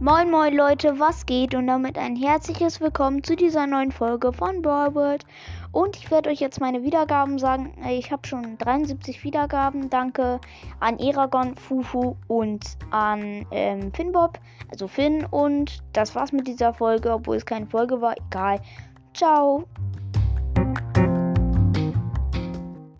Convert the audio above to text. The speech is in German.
Moin moin Leute, was geht? Und damit ein herzliches Willkommen zu dieser neuen Folge von Brawl World. Und ich werde euch jetzt meine Wiedergaben sagen. Äh, ich habe schon 73 Wiedergaben. Danke an Eragon, Fufu und an ähm, Finbob, also Finn. Und das war's mit dieser Folge, obwohl es keine Folge war. Egal. Ciao.